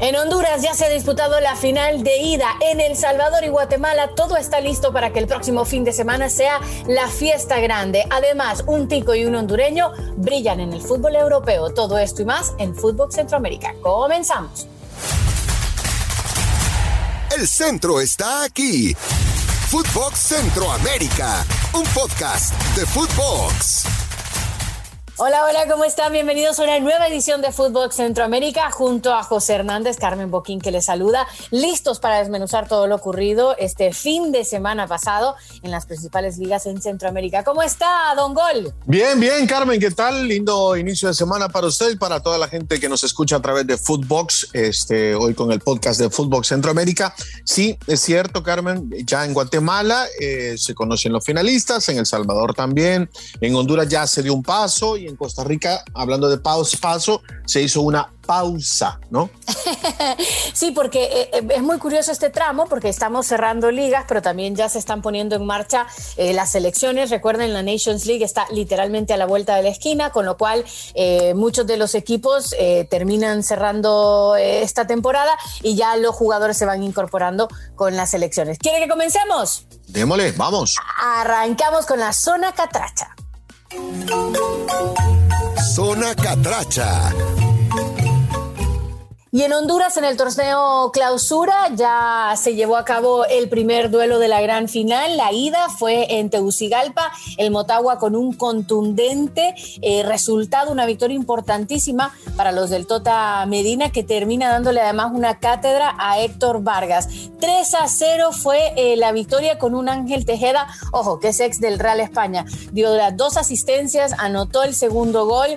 En Honduras ya se ha disputado la final de ida. En El Salvador y Guatemala todo está listo para que el próximo fin de semana sea la fiesta grande. Además, un tico y un hondureño brillan en el fútbol europeo. Todo esto y más en Fútbol Centroamérica. Comenzamos. El centro está aquí. Footbox Centroamérica, un podcast de Footbox. Hola, hola, ¿cómo están? Bienvenidos a una nueva edición de Fútbol Centroamérica junto a José Hernández, Carmen Boquín que les saluda, listos para desmenuzar todo lo ocurrido este fin de semana pasado en las principales ligas en Centroamérica. ¿Cómo está, Don Gol? Bien, bien, Carmen, ¿qué tal? Lindo inicio de semana para usted y para toda la gente que nos escucha a través de Footbox, este, hoy con el podcast de Fútbol Centroamérica. Sí, es cierto, Carmen, ya en Guatemala eh, se conocen los finalistas, en El Salvador también, en Honduras ya se dio un paso y en Costa Rica, hablando de paso, paso, se hizo una pausa, ¿no? sí, porque eh, eh, es muy curioso este tramo, porque estamos cerrando ligas, pero también ya se están poniendo en marcha eh, las elecciones. Recuerden, la Nations League está literalmente a la vuelta de la esquina, con lo cual muchos de los equipos terminan cerrando esta temporada y ya los jugadores se van incorporando con las elecciones. ¿Quiere que comencemos? Démosle, vamos. Arrancamos con la zona catracha. Zona Catracha. Y en Honduras, en el torneo clausura, ya se llevó a cabo el primer duelo de la gran final. La ida fue en Tegucigalpa, el Motagua con un contundente eh, resultado, una victoria importantísima para los del Tota Medina, que termina dándole además una cátedra a Héctor Vargas. 3 a 0 fue eh, la victoria con un Ángel Tejeda, ojo, que es ex del Real España. Dio las dos asistencias, anotó el segundo gol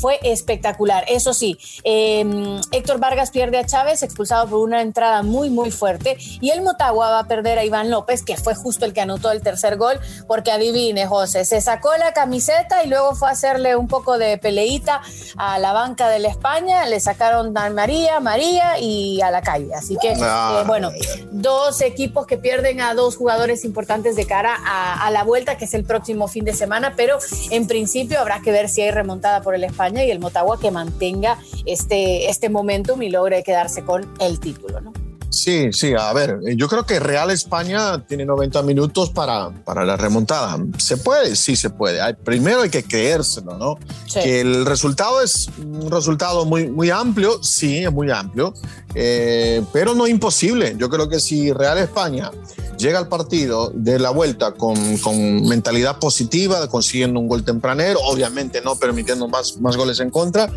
fue espectacular. Eso sí, em, Héctor Vargas pierde a Chávez, expulsado por una entrada muy, muy fuerte. Y el Motagua va a perder a Iván López, que fue justo el que anotó el tercer gol, porque adivine, José, se sacó la camiseta y luego fue a hacerle un poco de peleita a la banca de la España. Le sacaron a María, María y a la calle. Así que, eh, bueno, dos equipos que pierden a dos jugadores importantes de cara a, a la vuelta, que es el próximo fin de semana, pero en principio habrá que ver si hay remontada por el España y el Motagua que mantenga este, este momentum y logre quedarse con el título, ¿no? Sí, sí, a ver, yo creo que Real España tiene 90 minutos para, para la remontada. ¿Se puede? Sí, se puede. primero hay que creérselo, ¿no? Que el resultado es un resultado muy, muy amplio, sí, es muy amplio, eh, pero no imposible. Yo creo que si Real España llega al partido de la vuelta con, con, mentalidad positiva, consiguiendo un gol tempranero, obviamente no permitiendo más, más goles en contra,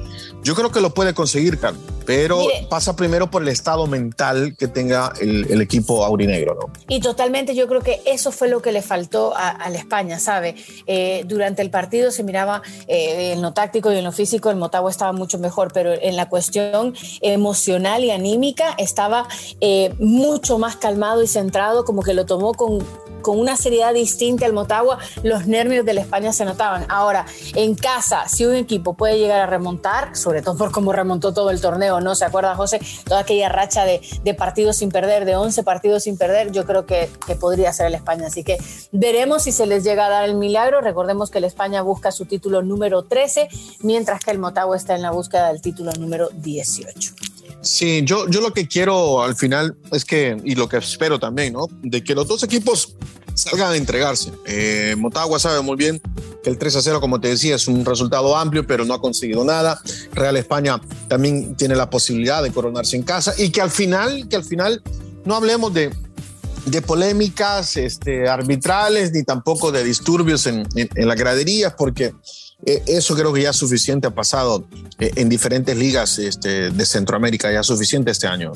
yo creo que lo puede conseguir, Carlos, pero pasa primero por el estado mental que tenga el, el, equipo aurinegro. ¿no? Y totalmente, yo creo que eso fue lo que le faltó a, la España, ¿sabe? Eh, durante el partido se miraba eh, en lo táctico y en lo físico, el Motagua estaba mucho mejor, pero en la cuestión emocional y anímica estaba eh, mucho más calmado y centrado, como que lo tomó con, con una seriedad distinta al Motagua, los nervios de la España se notaban. Ahora, en casa, si un equipo puede llegar a remontar, sobre todo por cómo remontó todo el torneo, ¿no? ¿Se acuerda, José? Toda aquella racha de, partidos sin perder, de 11 partidos sin perder, yo creo que, que podría ser el España. Así que veremos si se les llega a dar el milagro. Recordemos que el España busca su título número 13, mientras que el Motagua está en la búsqueda del título número 18. Sí, yo, yo lo que quiero al final es que, y lo que espero también, ¿no? De que los dos equipos salgan a entregarse. Eh, Motagua sabe muy bien que el 3 a 0, como te decía, es un resultado amplio, pero no ha conseguido nada. Real España también tiene la posibilidad de coronarse en casa y que al final, que al final no hablemos de, de polémicas este, arbitrales ni tampoco de disturbios en, en, las graderías, porque eso creo que ya es suficiente, ha pasado eh, en diferentes ligas este, de Centroamérica, ya es suficiente este año.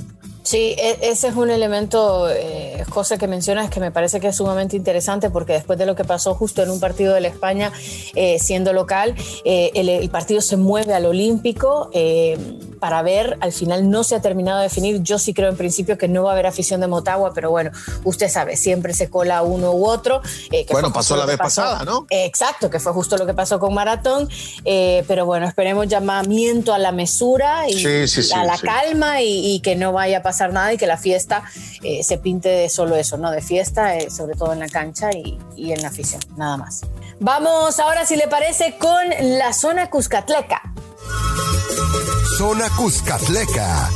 Sí, e, ese es un elemento, eh, José, que mencionas que me parece que es sumamente interesante porque después de lo que pasó justo en un partido de la España eh, siendo local, eh, el, el, partido se mueve al Olímpico eh, para ver, al final no se ha terminado de definir, yo sí creo en principio que no va a haber afición de Motagua, pero bueno, usted sabe, siempre se cola uno u otro. Eh, que bueno, pasó la vez pasó. pasada, ¿no? exacto, que fue justo lo que pasó con Maratón, eh, pero bueno, esperemos llamamiento a la mesura y, sí, sí, sí, a la calma y, y, que no vaya a pasar nada y que la fiesta eh, se pinte de solo eso, ¿no? De fiesta, eh, sobre todo en la cancha y, y en la afición, nada más. Vamos ahora, si le parece, con la zona Cuscatleca. Zona Cuscatleca.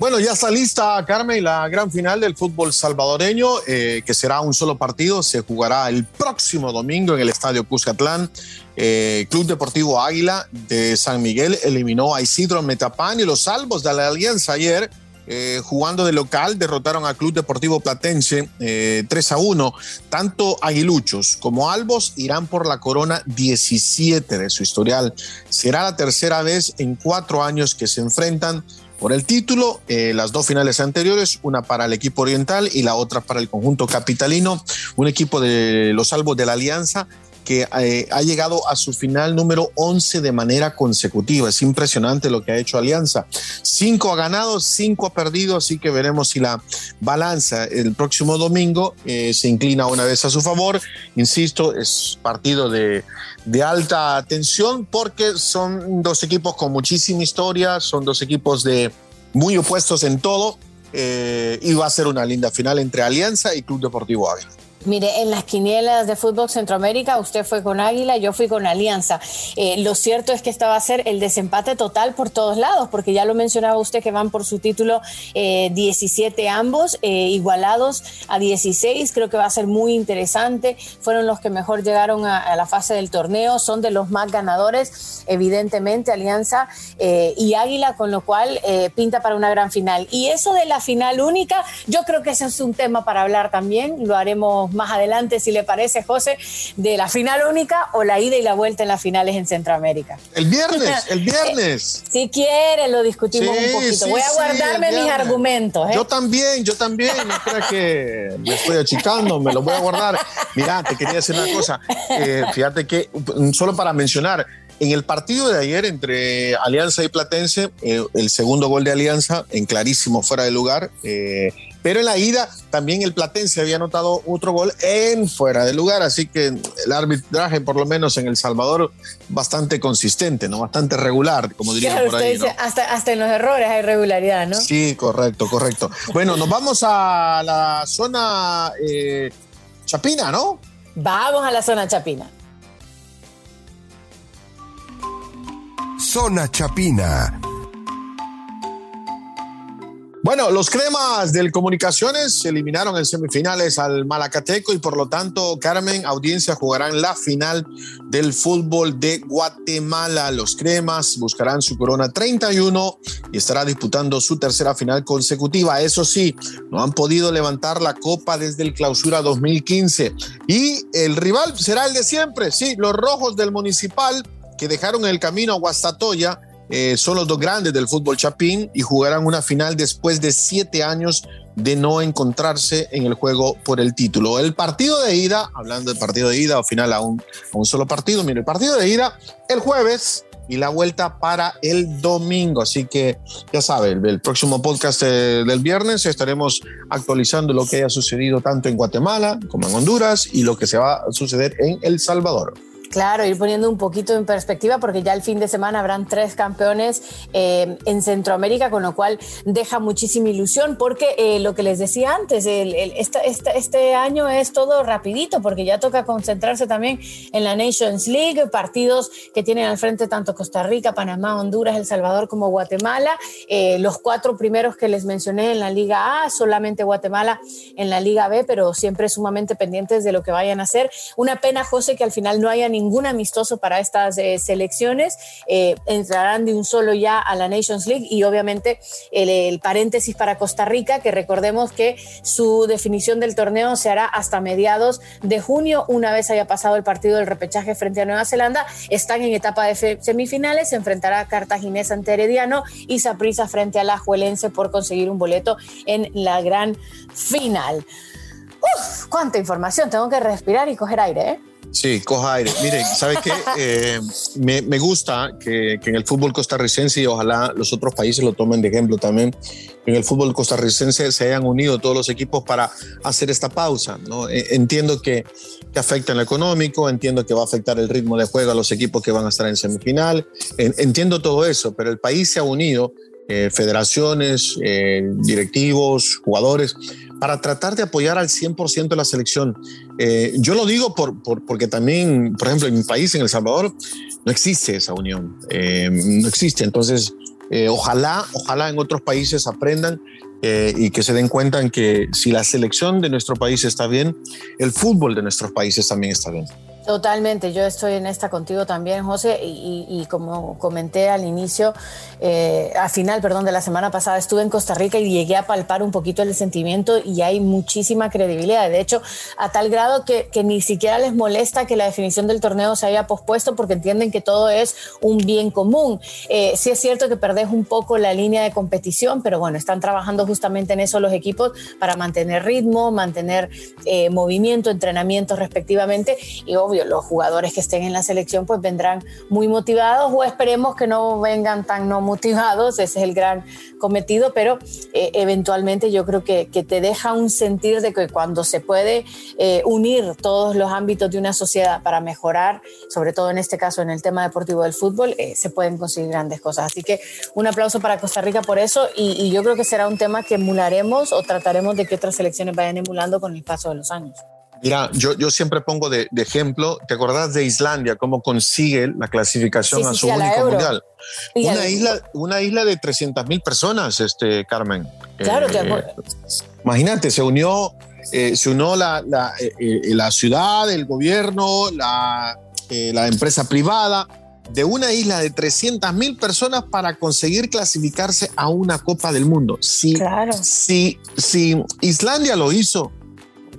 Bueno, ya está lista, Carmen, la gran final del fútbol salvadoreño, eh, que será un solo partido. Se jugará el próximo domingo en el Estadio Cuscatlán. Eh, Club Deportivo Águila de San Miguel eliminó a Isidro Metapán y los salvos de la Alianza ayer. Eh, jugando de local, derrotaron al Club Deportivo Platense 3 a 1. Tanto Aguiluchos como Albos irán por la corona 17 de su historial. Será la tercera vez en cuatro años que se enfrentan por el título. Eh, las dos finales anteriores, una para el equipo oriental y la otra para el conjunto capitalino, un equipo de los salvos de la Alianza que eh, ha llegado a su final número 11 de manera consecutiva. Es impresionante lo que ha hecho Alianza. Cinco ha ganado, cinco ha perdido, así que veremos si la balanza el próximo domingo eh, se inclina una vez a su favor. Insisto, es partido de, de alta tensión porque son dos equipos con muchísima historia, son dos equipos de muy opuestos en todo. Eh, y va a ser una linda final entre Alianza y Club Deportivo Águila. Mire, en las quinielas de fútbol Centroamérica, usted fue con Águila, yo fui con Alianza. Eh, lo cierto es que esta va a ser el desempate total por todos lados, porque ya lo mencionaba usted que van por su título 17 eh, ambos, eh, igualados a 16. Creo que va a ser muy interesante. Fueron los que mejor llegaron a, la fase del torneo, son de los más ganadores, evidentemente, Alianza y Águila, con lo cual pinta para una gran final. Y eso de la final única, yo creo que ese es un tema para hablar también. Lo haremos más adelante, si le parece, José, de la final única o la ida y la vuelta en las finales en Centroamérica. El viernes, el viernes. si quiere, lo discutimos un poquito. Voy a guardarme mis argumentos. ¿eh? Yo también, yo también. No creas que me estoy achicando, me lo voy a guardar. Mira, te quería decir una cosa. Eh, fíjate que, solo para mencionar, en el partido de ayer entre Alianza y Platense, eh, el segundo gol de Alianza, en clarísimo fuera de lugar, eh, pero en la ida también el Platense había anotado otro gol en fuera de lugar, así que el arbitraje, por lo menos en El Salvador, bastante consistente, ¿no? Bastante regular, como diría por ahí. hasta, hasta en los errores hay regularidad, ¿no? Sí, correcto, correcto. Bueno, nos vamos a la zona eh, Chapina, ¿no? Vamos a la zona Chapina. Zona Chapina. Bueno, los cremas del Comunicaciones eliminaron en semifinales al Malacateco y por lo tanto, Carmen, audiencia jugarán la final del fútbol de Guatemala. Los cremas buscarán su corona 31 y estará disputando su tercera final consecutiva. Eso sí, no han podido levantar la copa desde el clausura 2015 y el rival será el de siempre. Sí, los rojos del municipal que dejaron el camino a Guastatoya eh, son los dos grandes del fútbol chapín y jugarán una final después de siete años de no encontrarse en el juego por el título. El partido de ida, hablando del partido de ida o final a un, un solo partido, mire, el partido de ida el jueves y la vuelta para el domingo. Así que ya saben, el, próximo podcast eh, del viernes estaremos actualizando lo que haya sucedido tanto en Guatemala como en Honduras y lo que se va a suceder en El Salvador. Claro, ir poniendo un poquito en perspectiva porque ya el fin de semana habrán tres campeones eh, en Centroamérica, con lo cual deja muchísima ilusión porque eh, lo que les decía antes, este año es todo rapidito porque ya toca concentrarse también en la Nations League, partidos que tienen al frente tanto Costa Rica, Panamá, Honduras, El Salvador como Guatemala. Eh, los cuatro primeros que les mencioné en la Liga A, solamente Guatemala en la Liga B, pero siempre sumamente pendientes de lo que vayan a hacer. Una pena, José, que al final no haya ni ningún amistoso para estas eh, selecciones. Eh, entrarán de un solo ya a la Nations League y obviamente el, paréntesis para Costa Rica, que recordemos que su definición del torneo se hará hasta mediados de junio, una vez haya pasado el partido del repechaje frente a Nueva Zelanda. Están en etapa de semifinales, se enfrentará a Cartaginés ante Herediano y Saprissa frente a la Juelense por conseguir un boleto en la gran final. Uf, cuánta información, tengo que respirar y coger aire, ¿eh? Sí, coja aire. Miren, ¿sabe qué? Eh, me, gusta que, en el fútbol costarricense y ojalá los otros países lo tomen de ejemplo también, en el fútbol costarricense se hayan unido todos los equipos para hacer esta pausa. ¿no? Eh, entiendo que, que afecta en lo económico, entiendo que va a afectar el ritmo de juego a los equipos que van a estar en semifinal, entiendo todo eso, pero el país se ha unido, eh, federaciones, directivos, jugadores, para tratar de apoyar al 100% de la selección. Eh, yo lo digo por, porque también, por ejemplo, en mi país, en El Salvador, no existe esa unión, no existe. Entonces, ojalá, ojalá en otros países aprendan y que se den cuenta en que si la selección de nuestro país está bien, el fútbol de nuestros países también está bien. Totalmente, yo estoy en esta contigo también, José, y, como comenté al inicio, eh, al final, perdón, de la semana pasada estuve en Costa Rica y llegué a palpar un poquito el sentimiento y hay muchísima credibilidad. De hecho, a tal grado que, ni siquiera les molesta que la definición del torneo se haya pospuesto porque entienden que todo es un bien común. Eh, sí es cierto que perdés un poco la línea de competición, pero bueno, están trabajando justamente en eso los equipos para mantener ritmo, mantener eh, movimiento, entrenamiento respectivamente y obvio los jugadores que estén en la selección pues vendrán muy motivados o esperemos que no vengan tan no motivados, ese es el gran cometido, pero eh, eventualmente yo creo que, que, te deja un sentir de que cuando se puede eh, unir todos los ámbitos de una sociedad para mejorar, sobre todo en este caso en el tema deportivo del fútbol, eh, se pueden conseguir grandes cosas. Así que un aplauso para Costa Rica por eso y, y yo creo que será un tema que emularemos o trataremos de que otras selecciones vayan emulando con el paso de los años. Mira, yo, yo siempre pongo de, ejemplo, ¿te acordás de Islandia, cómo consigue la clasificación a su único mundial? Una isla, una isla de 300 mil personas, este, Carmen. Claro, eh, Imagínate, se unió, eh, se unió la, la, eh, la, ciudad, el gobierno, la, la empresa privada, de una isla de 300 mil personas para conseguir clasificarse a una Copa del Mundo. Si, claro. si, si Islandia lo hizo,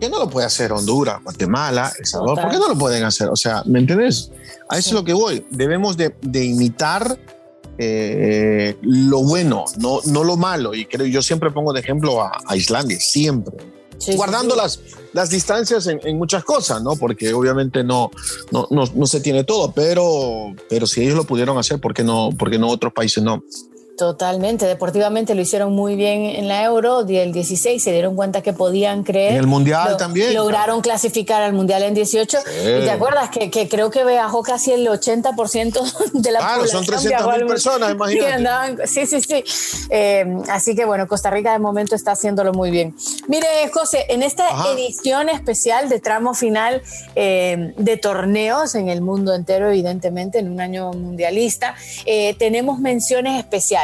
qué no lo puede hacer Honduras, Guatemala, El Salvador? ¿Por qué no lo pueden hacer? O sea, ¿me entendés? A eso es lo que voy. Debemos de, imitar eh, lo bueno, no, no lo malo. Y creo, yo siempre pongo de ejemplo a, Islandia, siempre. guardando Las, las distancias en, muchas cosas, ¿no? Porque obviamente no, no, no, no, se tiene todo, pero, pero si ellos lo pudieron hacer, ¿por qué no, por qué no otros países no? Totalmente, deportivamente lo hicieron muy bien en la Euro, el 16 se dieron cuenta que podían creer. En el Mundial también. Lograron clasificar al Mundial en 18. Y te acuerdas que, que, creo que viajó casi el 80% de la claro, son 300 mil personas, imagínate. sí, sí, sí. Eh, así que bueno, Costa Rica de momento está haciéndolo muy bien. Mire, José, en esta edición especial de tramo final eh, de torneos en el mundo entero, evidentemente, en un año mundialista, eh, tenemos menciones especiales.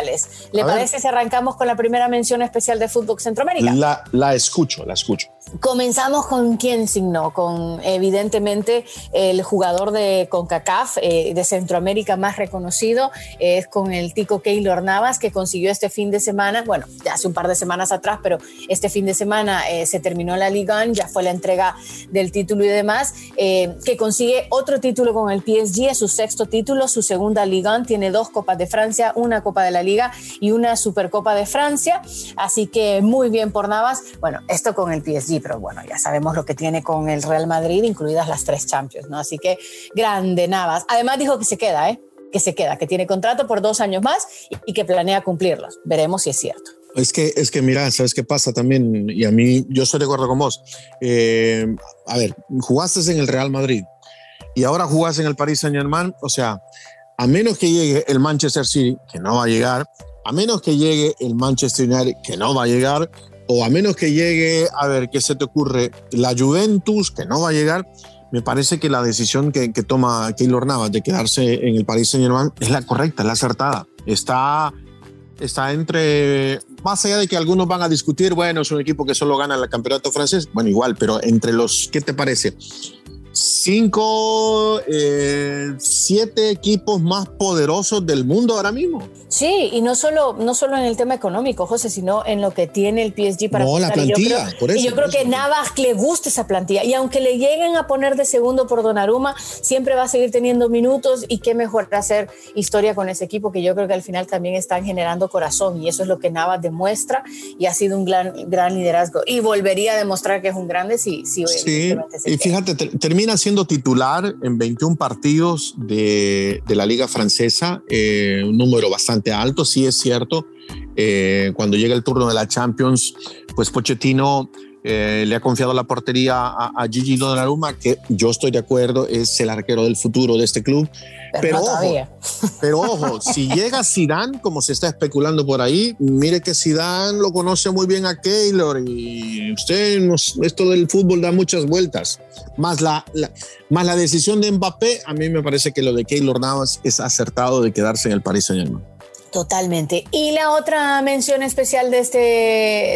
¿Le parece si arrancamos con la primera mención especial de Fútbol Centroamérica? La, la escucho, la escucho. Comenzamos con quién signó, con evidentemente el jugador de CONCACAF eh, de Centroamérica más reconocido, es con el tico Keylor Navas, que consiguió este fin de semana, bueno, ya hace un par de semanas atrás, pero este fin de semana eh, se terminó la Liga, ya fue la entrega del título y demás, eh, que consigue otro título con el PSG, es su sexto título, su segunda Liga, tiene dos Copas de Francia, una Copa de la Liga y una Supercopa de Francia, así que muy bien por Navas, bueno, esto con el PSG pero bueno, ya sabemos lo que tiene con el Real Madrid, incluidas las tres Champions, ¿no? Así que grande Navas. Además dijo que se queda, ¿eh? Que se queda, que tiene contrato por dos años más y, que planea cumplirlos. Veremos si es cierto. Es que, es que mira, ¿sabes qué pasa también? Y a mí, yo estoy de acuerdo con vos. Eh, a ver, jugaste en el Real Madrid y ahora jugás en el Paris Saint Germain, o sea, a menos que llegue el Manchester City, que no va a llegar, a menos que llegue el Manchester United, que no va a llegar, o a menos que llegue, a ver, ¿qué se te ocurre? La Juventus, que no va a llegar, me parece que la decisión que, toma Keylor Navas de quedarse en el Paris Saint Germain es la correcta, es la acertada. Está, está entre, más allá de que algunos van a discutir, bueno, es un equipo que solo gana el campeonato francés, bueno, igual, pero entre los, ¿qué te parece? Cinco, eh, siete equipos más poderosos del mundo ahora mismo. Sí, y no solo, no solo en el tema económico, José, sino en lo que tiene el PSG para no, la plantilla, y yo creo, y yo creo que Navas le gusta esa plantilla. Y aunque le lleguen a poner de segundo por Donnarumma, siempre va a seguir teniendo minutos y qué mejor hacer historia con ese equipo que yo creo que al final también están generando corazón y eso es lo que Navas demuestra y ha sido un gran, gran liderazgo. Y volvería a demostrar que es un grande si, si sí, y fíjate, termina siendo titular en 21 partidos de, la Liga Francesa, eh, un número bastante alto, sí es cierto. Eh, cuando llega el turno de la Champions, pues Pochettino le ha confiado la portería a, a, Gigi Donnarumma, que yo estoy de acuerdo, es el arquero del futuro de este club. Pero, ojo, pero ojo, si llega Zidane, como se está especulando por ahí, mire que Zidane lo conoce muy bien a Keylor y usted, esto del fútbol da muchas vueltas. Más la, más la decisión de Mbappé, a mí me parece que lo de Keylor Navas es acertado de quedarse en el Paris Saint-Germain. Totalmente. Y la otra mención especial de, este,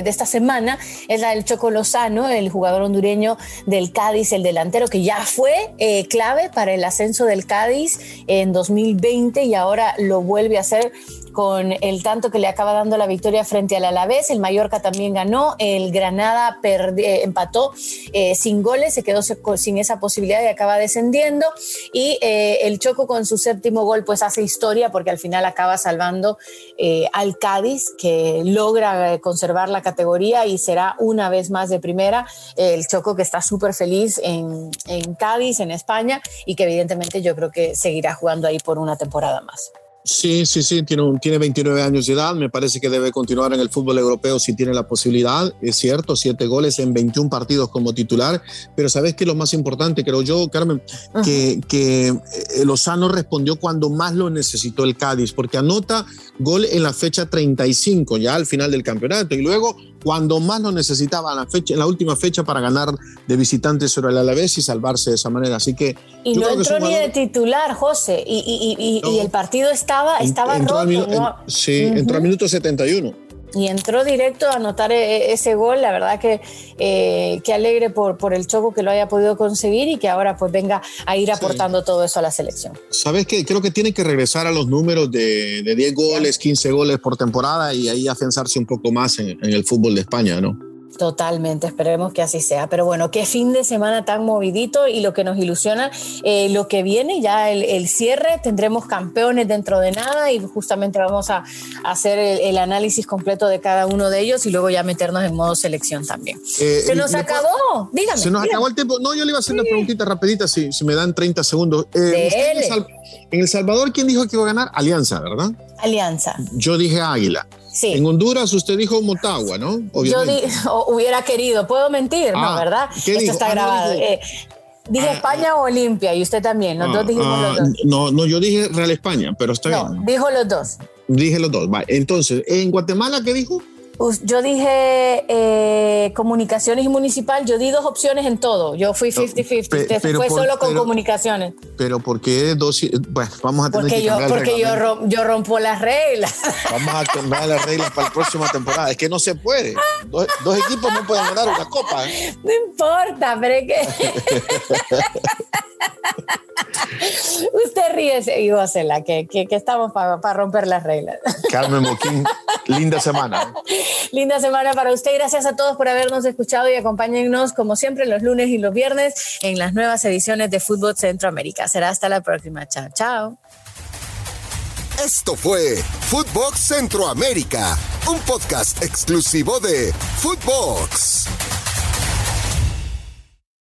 de esta semana es la del Choco Lozano, el jugador hondureño del Cádiz, el delantero que ya fue eh, clave para el ascenso del Cádiz en 2020 y ahora lo vuelve a hacer con el tanto que le acaba dando la victoria frente al Alavés. El Mallorca también ganó, el Granada eh, empató eh, sin goles, se quedó sin esa posibilidad y acaba descendiendo. Y eh, el Choco con su séptimo gol pues hace historia porque al final acaba salvando al Cádiz que logra conservar la categoría y será una vez más de primera. El Choco que está súper feliz en, en Cádiz, en España y que evidentemente yo creo que seguirá jugando ahí por una temporada más. Sí, sí, sí, tiene, un, tiene 29 años de edad, me parece que debe continuar en el fútbol europeo si tiene la posibilidad, es cierto, siete goles en 21 partidos como titular, pero sabes que lo más importante, creo yo, Carmen, que, que eh, Lozano respondió cuando más lo necesitó el Cádiz, porque anota gol en la fecha 35, ya al final del campeonato, y luego cuando más lo necesitaba en la, fecha, en la última fecha para ganar de visitante sobre el Alavés y salvarse de esa manera. Así que. Y no entró ni de titular, José, y, y, y, el partido estaba, estaba roto. sí, entró al minuto 71 y entró directo a anotar e, e, ese gol. La verdad que, eh, alegre por, por el Choco que lo haya podido conseguir y que ahora pues venga a ir aportando todo eso a la selección. ¿Sabes qué? Creo que tiene que regresar a los números de, de 10 goles, 15 goles por temporada y ahí afianzarse un poco más en, en el fútbol de España, ¿no? Totalmente, esperemos que así sea. Pero bueno, qué fin de semana tan movidito y lo que nos ilusiona, eh, lo que viene, ya el, cierre, tendremos campeones dentro de nada y justamente vamos a, hacer el, análisis completo de cada uno de ellos y luego ya meternos en modo selección también. Eh, se nos acabó, dígame. Se nos acabó el tiempo. No, yo le iba a hacer una preguntita rapidita, si, si me dan 30 segundos. Eh, en, el Salvador, ¿quién dijo que iba a ganar? Alianza, ¿verdad? Alianza. Yo dije Águila. En Honduras usted dijo Motagua, ¿no? Yo hubiera querido, puedo mentir, ¿no? Ah, ¿Verdad? Esto está ah, grabado. Eh, dije ah, España o Olimpia y usted también, los dos dijimos los dos. No, no, yo dije Real España, pero está no, bien. dijo los dos. Dije los dos. Entonces, ¿en Guatemala qué dijo? Yo dije eh, comunicaciones y municipal, yo di dos opciones en todo. Yo fui 50-50, fue solo con comunicaciones. Pero ¿por qué dos? Bueno, vamos a tener porque que yo, Porque yo, yo rompo las reglas. Vamos a cambiar las reglas para la próxima temporada. Es que no se puede. Dos, equipos no pueden ganar una copa. ¿eh? No importa, pero es que... Usted ríe y gócela, que, que, que estamos para romper las reglas. Carmen Moquín, linda semana. Linda semana para usted. Gracias a todos por habernos escuchado y acompáñennos como siempre los lunes y los viernes en las nuevas ediciones de Fútbol Centroamérica. Será hasta la próxima. Chao, chao. Esto fue Footbox Centroamérica, un podcast exclusivo de Footbox.